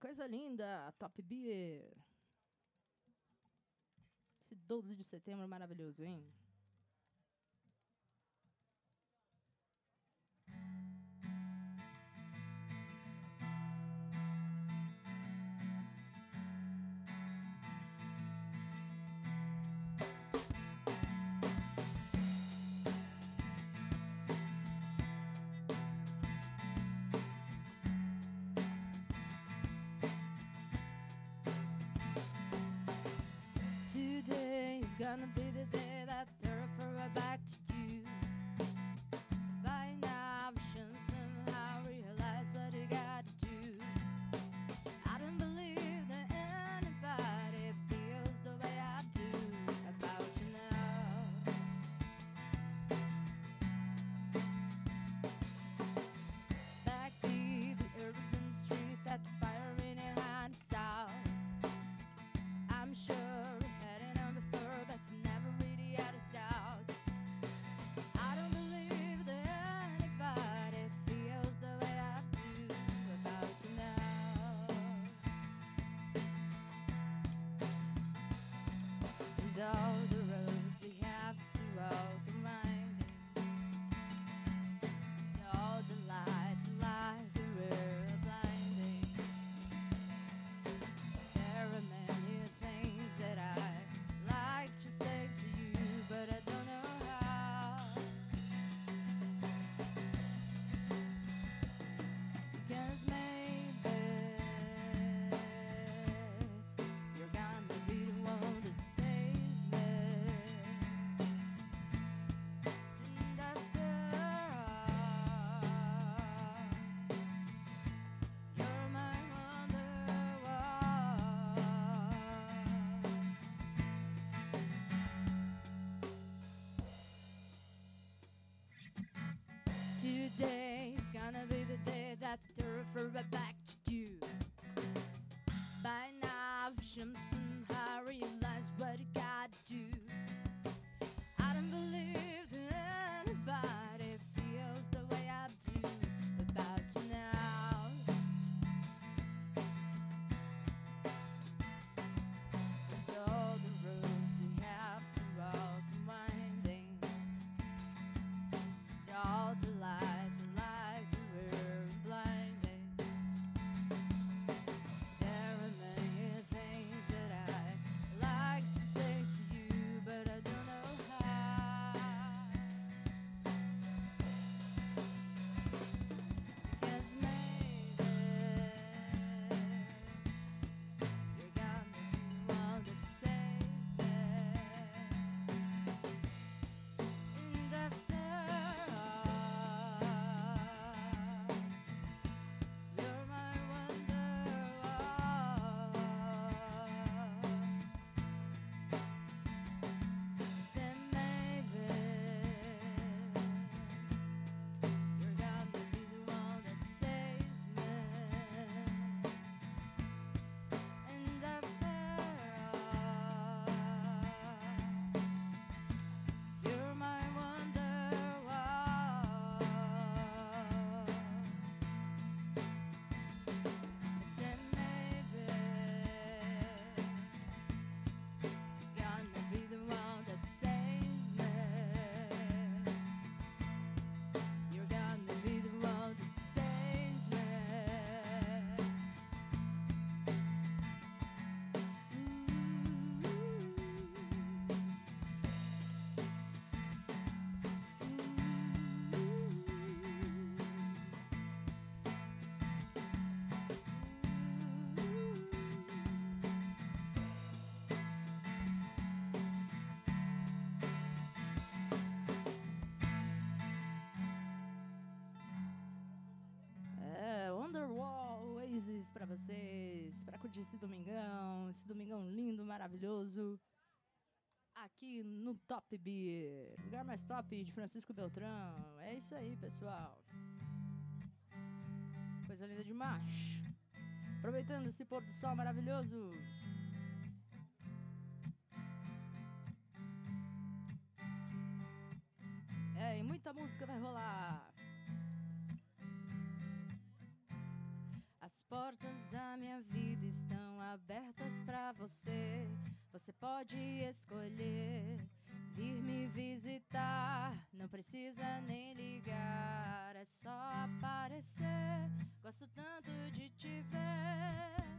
Coisa linda, Top Beer. Esse 12 de setembro maravilhoso, hein? gonna be the day that they're back to. Jim para vocês, para curtir esse domingão, esse domingão lindo, maravilhoso. Aqui no Top Beer, lugar mais top de Francisco Beltrão. É isso aí, pessoal. Coisa linda demais. Aproveitando esse pôr do sol maravilhoso. É, e muita música vai rolar. As portas da minha vida estão abertas para você. Você pode escolher vir me visitar. Não precisa nem ligar, é só aparecer. Gosto tanto de te ver.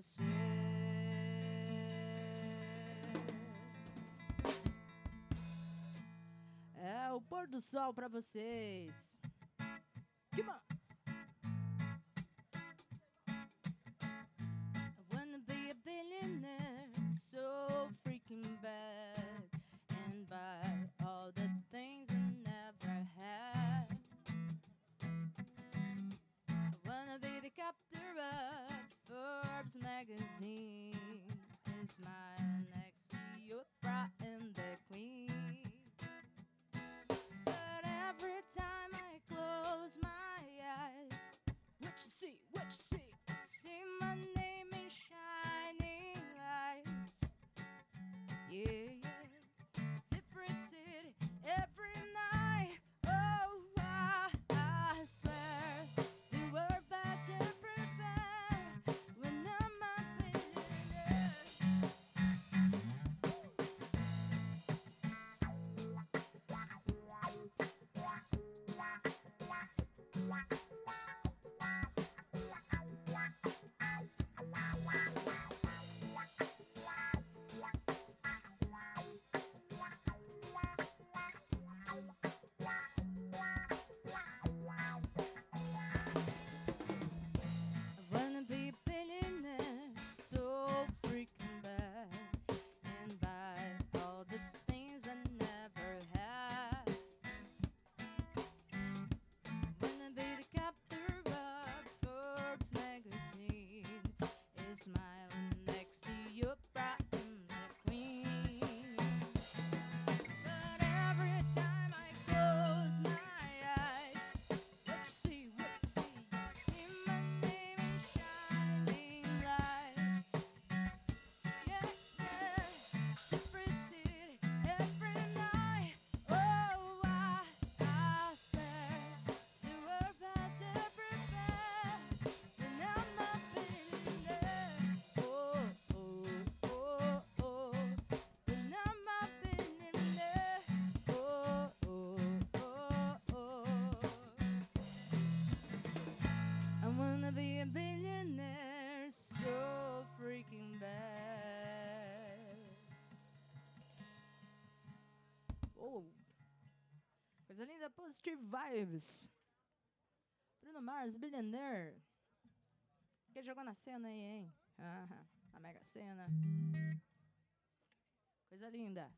você. É o pôr do sol para vocês. Que mal! There. Coisa linda, Positive Vibes. Bruno Mars, Billionaire. Quem jogou na cena aí, hein? Ah, a Mega cena Coisa linda.